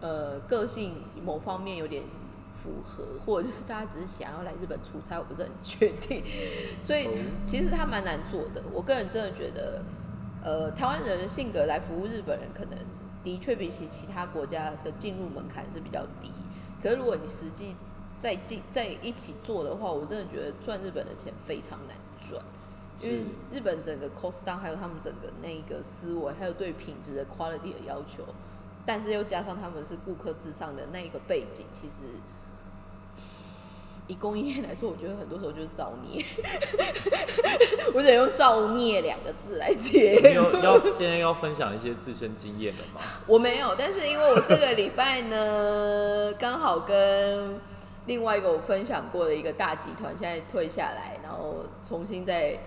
呃个性某方面有点符合，或者就是大家只是想要来日本出差，我不是很确定，所以哦。其实他蛮难做的。我个人真的觉得，呃，台湾人的性格来服务日本人，可能的确比起其他国家的进入门槛是比较低。可是如果你实际在进在一起做的话，我真的觉得赚日本的钱非常难赚。因为日本整个 cost down，还有他们整个那一个思维，还有对品质的 quality 的要求，但是又加上他们是顾客至上的那一个背景，其实以供应链来说，我觉得很多时候就是造孽。(laughs) 我只能用“造孽”两个字来解。你有要现在要分享一些自身经验了吗？(laughs) 我没有，但是因为我这个礼拜呢，刚好跟另外一个我分享过的一个大集团现在退下来，然后重新再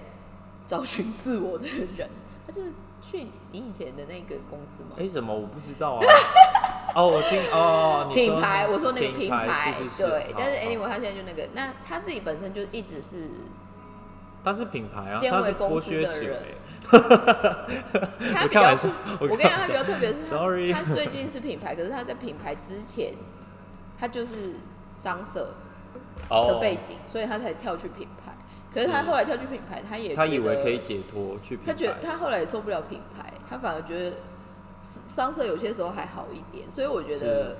找寻自我的人，他就是去你以前的那个公司吗？哎、什么我不知道啊。(laughs) 哦，我听哦，品牌，我说那个品品牌，是是是，对，但是 anyway，他现在就那个，那他自己本身就一直是，他是品牌啊，他是公司剥削者的人哎。(laughs) (laughs) 他比较我跟你讲，他比较特别是他 Sorry 他最近是品牌，可是他在品牌之前，他就是商社的哦背景，所以他才跳去品牌。可是他是后来跳去品牌，他也他以为可以解脱去，他觉得他后来也受不了品牌，他反而觉得商社有些时候还好一点，所以我觉得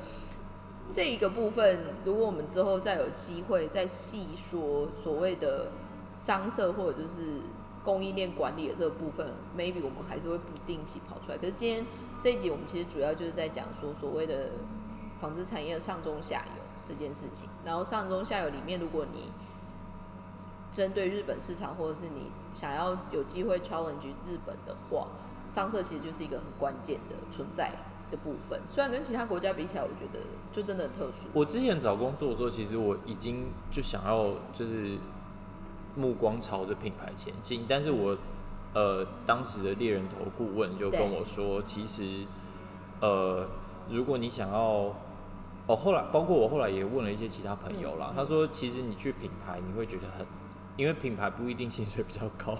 这一个部分，如果我们之后再有机会再细说所谓的商社或者就是供应链管理的这个部分，maybe 我们还是会不定期跑出来。可是今天这一集我们其实主要就是在讲说所谓的纺织产业的上中下游这件事情，然后上中下游里面，如果你针对日本市场，或者是你想要有机会 challenge 日本的话，商社其实就是一个很关键的存在的部分。虽然跟其他国家比起来，我觉得就真的很特殊。我之前找工作的时候，其实我已经就想要就是目光朝着品牌前进，但是我呃当时的猎人头顾问就跟我说，其实呃如果你想要哦，后来包括我后来也问了一些其他朋友啦，嗯嗯他说其实你去品牌你会觉得很。因为品牌不一定薪水比较高，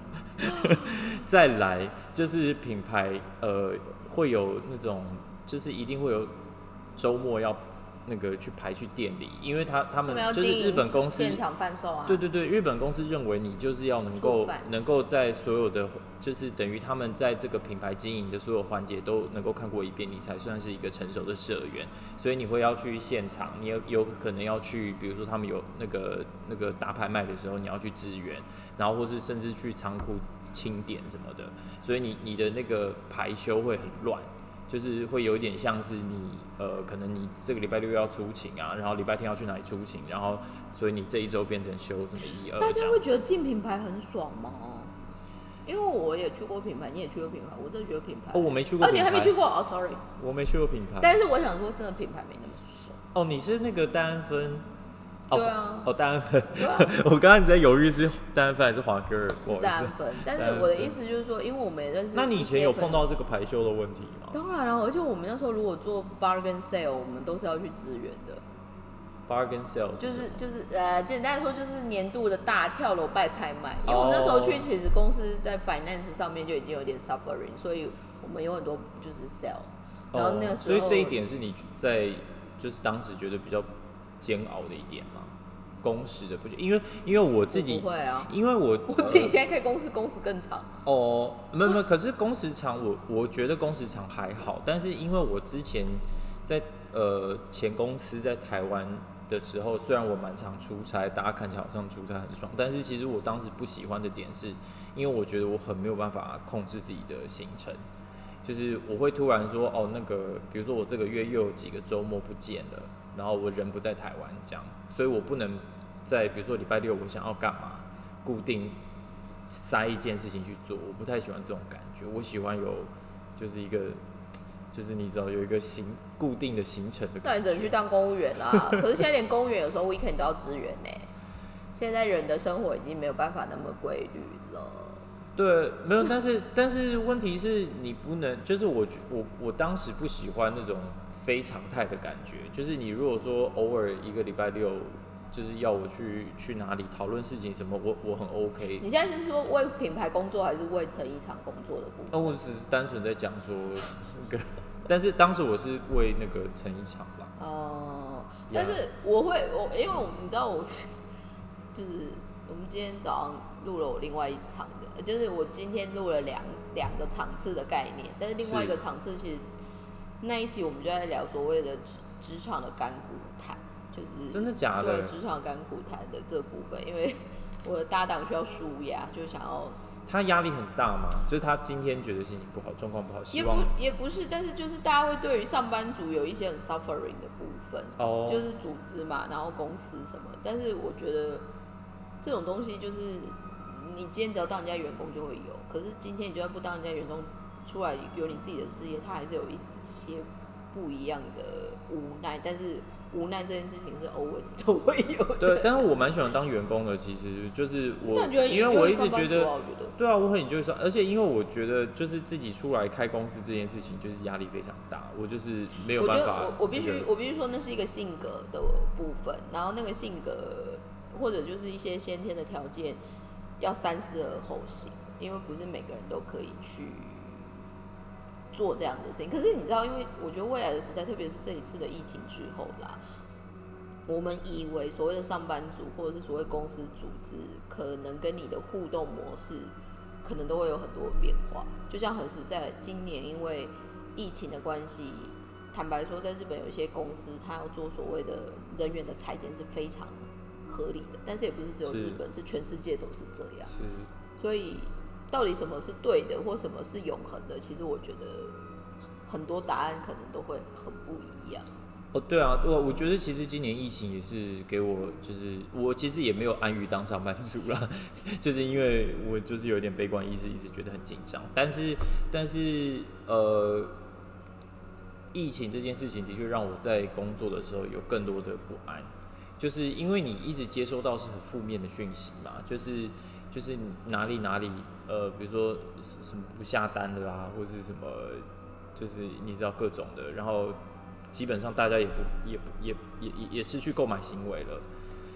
(laughs) 再来就是品牌呃会有那种就是一定会有周末要那个去排去店里，因为他他他们就是日本公司现场贩售啊，对对对，日本公司认为你就是要能够能够在所有的，就是等于他们在这个品牌经营的所有环节都能够看过一遍，你才算是一个成熟的社员。所以你会要去现场，你有有可能要去，比如说他们有那个那个大拍卖的时候，你要去支援，然后或是甚至去仓库清点什么的。所以你你的那个排休会很乱。就是会有一点像是你呃，可能你这个礼拜六要出勤啊，然后礼拜天要去哪里出勤，然后所以你这一周变成休什么一二。大家会觉得进品牌很爽吗？因为我也去过品牌，你也去过品牌，我真的觉得品牌哦，我没去过哦，你还没去过哦，sorry。我没去过品牌。但是我想说，真的品牌没那么爽。哦，你是那个戴安芬。哦、对啊哦，戴安芬。对啊 (laughs) 我刚刚你在犹豫是戴安芬还是华哥尔，不好是意思。大安分，但是我的意思就是说，因为我们也认识。那你以前有碰？到这个排休的问题吗当然了，而且我们那时候如果做 bargain sale，我们都是要去支援的。？Bargain sales 就是就是呃，简单来说就是年度的大跳楼拜拍卖。因为我们那时候去，其实公司在 finance 上面就已经有点 suffering，所以我们有很多就是 sell。然后那个哦，时候，所以这一点是你在就是当时觉得比较煎熬的一点吗？工时的不觉，因为因为我自己不会啊，因为我 (laughs) 我自己现在可以公司，工时更长。哦，没有没有，(laughs) 可是工时长，我我觉得工时长还好，但是因为我之前在呃前公司在台湾的时候，虽然我蛮常出差，大家看起来好像出差很爽，但是其实我当时不喜欢的点是，因为我觉得我很没有办法控制自己的行程，就是我会突然说，哦，那个比如说我这个月又有几个周末不见了，然后我人不在台湾这样，所以我不能在比如说礼拜六我想要干嘛，固定塞一件事情去做，我不太喜欢这种感觉。我喜欢有就是一个，就是你知道有一个行固定的行程的那。你只能去当公务员啦。(laughs) 可是现在连公务员有时候 weekend 都要支援呢、现在人的生活已经没有办法那么规律了。对，没有，但是但是问题是你不能，就是我我我当时不喜欢那种非常态的感觉，就是你如果说偶尔一个礼拜六。就是要我去去哪里讨论事情什么，我我很 OK。你现在是说为品牌工作，还是为成衣厂工作的部分？那我只是单纯在讲说 (laughs) 那个，但是当时我是为那个成衣厂吧。哦，但是我会我因为我你知道我就是我们今天早上录了我另外一场的，就是我今天录了两两个场次的概念，但是另外一个场次其实那一集我们就在聊所谓的职职场的干股谈。就是真的假的？对职场干股谈的这部分，因为我的搭档需要舒压，就想要他压力很大嘛，就是他今天觉得心情不好，状况不好，也不也不是，但是就是大家会对于上班族有一些很 suffering 的部分，哦，就是组织嘛，然后公司什么，但是我觉得这种东西就是你今天只要当人家员工就会有，可是今天你就算不当人家员工，出来有你自己的事业，他还是有一些不一样的无奈，但是。无奈这件事情是 always (laughs) 都会有的。对，但是我蛮喜欢当员工的，其实就是我，因为我一直觉得，对啊，我很就是说，而且因为我觉得，就是自己出来开公司这件事情，就是压力非常大，我就是没有办法。我我必须我必须说，那是一个性格的部分，然后那个性格或者就是一些先天的条件，要三思而后行，因为不是每个人都可以去。做这样的事情，可是你知道，因为我觉得未来的时代，特别是这一次的疫情之后啦，我们以为所谓的上班族或者是所谓公司组织，可能跟你的互动模式，可能都会有很多变化。就像很实在，今年因为疫情的关系，坦白说，在日本有一些公司，它要做所谓的人员的裁减是非常合理的，但是也不是只有日本，是全世界都是这样。所以。到底什么是对的，或什么是永恒的？其实我觉得很多答案可能都会很不一样。哦，对啊，我我觉得其实今年疫情也是给我，就是我其实也没有安于当上班族啦，(laughs) 就是因为我就是有点悲观意识，一直觉得很紧张。但是，但是呃，疫情这件事情的确让我在工作的时候有更多的不安，就是因为你一直接收到是很负面的讯息嘛，就是就是哪里哪里。呃，比如说什么不下单的啊，或者是什么，就是你知道各种的，然后基本上大家也不也不也也也失去购买行为了。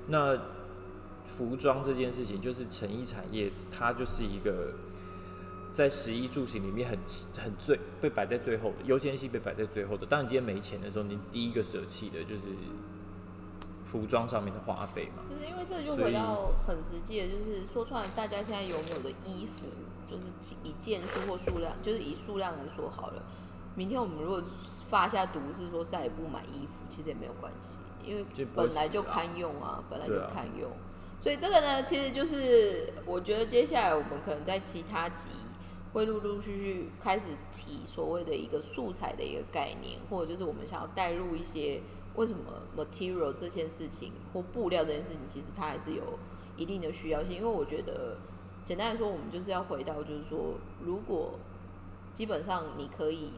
那服装这件事情，就是成衣产业，它就是一个在食衣住行里面很很最被摆在最后的优先性被摆在最后的。当你今天没钱的时候，你第一个舍弃的就是。服装上面的花费嘛，就是因为这就回到很实际的，就是说穿了，大家现在拥有的衣服，就是以件数或数量，就是以数量来说好了。明天我们如果发下毒誓说再也不买衣服，其实也没有关系，因为本来就堪用啊，本来就堪用。所以这个呢，其实就是我觉得接下来我们可能在其他集会陆陆续续开始提所谓的一个素材的一个概念，或者就是我们想要带入一些。为什么 material 这件事情或布料这件事情，其实它还是有一定的需要性。因为我觉得，简单来说，我们就是要回到，就是说，如果基本上你可以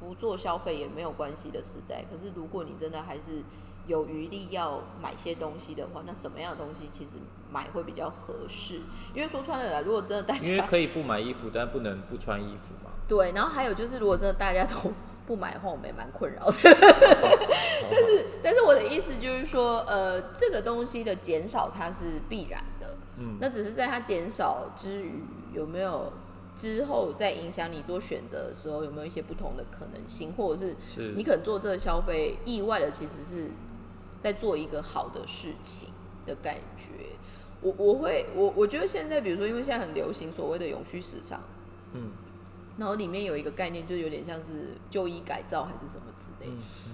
不做消费也没有关系的时代，可是如果你真的还是有余力要买些东西的话，那什么样的东西其实买会比较合适？因为说穿了啦，如果真的大家因为可以不买衣服，但不能不穿衣服嘛。对，然后还有就是，如果真的大家都。不买的话，我们也蛮困扰的。但是，但是我的意思就是说，呃，这个东西的减少它是必然的。嗯，那只是在它减少之余，有没有之后在影响你做选择的时候，有没有一些不同的可能性，或者是你可能做这个消费意外的，其实是在做一个好的事情的感觉。我我会我我觉得现在，比如说，因为现在很流行所谓的永续时尚，嗯。然后里面有一个概念，就有点像是旧衣改造还是什么之类。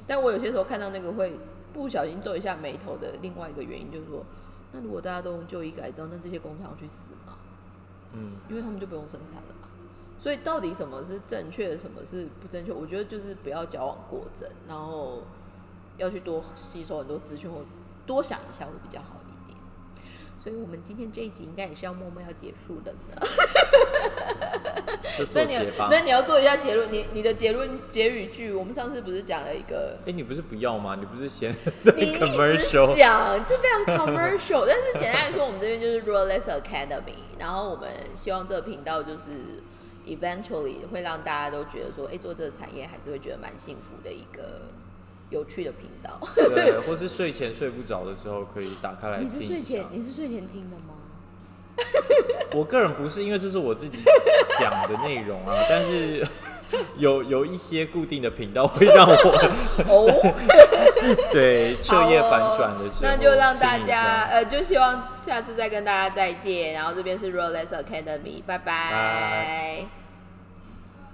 但我有些时候看到那个会不小心皱一下眉头的另外一个原因，就是说，那如果大家都用旧衣改造，那这些工厂去死吗？嗯，因为他们就不用生产了嘛。所以到底什么是正确的，什么是不正确？我觉得就是不要矫枉过正，然后要去多吸收很多资讯，或多想一下会比较好一点。所以我们今天这一集应该也是要默默要结束了呢。(laughs) 就 (laughs) 那你。那你要做一下结论，你你的结论结语句，我们上次不是讲了一个哎、你不是不要吗？你不是嫌 (laughs) 你一直 commercial？讲，这非常 (laughs) commercial。但是简单来说，我们这边就是 Rollless Academy，然后我们希望这个频道就是 eventually 会让大家都觉得说，哎、做这个产业还是会觉得蛮幸福的一个有趣的频道。对，或是睡前睡不着的时候可以打开来听你是。睡前你是睡前听的吗？(laughs) 我个人不是，因为这是我自己讲的内容啊，(laughs) 但是有有一些固定的频道会让我哦，(laughs) 对彻夜反转的时候那就让大听一家下。呃，就希望下次再跟大家再见。然后这边是 Rolex Academy，拜拜。拜